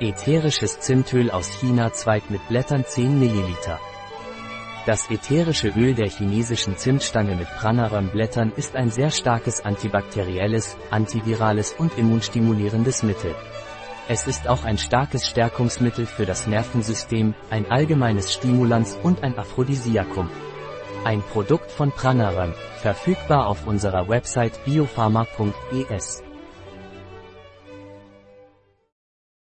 Ätherisches Zimtöl aus China Zweig mit Blättern 10 ml. Das ätherische Öl der chinesischen Zimtstange mit Pranaram-Blättern ist ein sehr starkes antibakterielles, antivirales und immunstimulierendes Mittel. Es ist auch ein starkes Stärkungsmittel für das Nervensystem, ein allgemeines Stimulans und ein Aphrodisiakum. Ein Produkt von Pranaram, verfügbar auf unserer Website biopharma.es.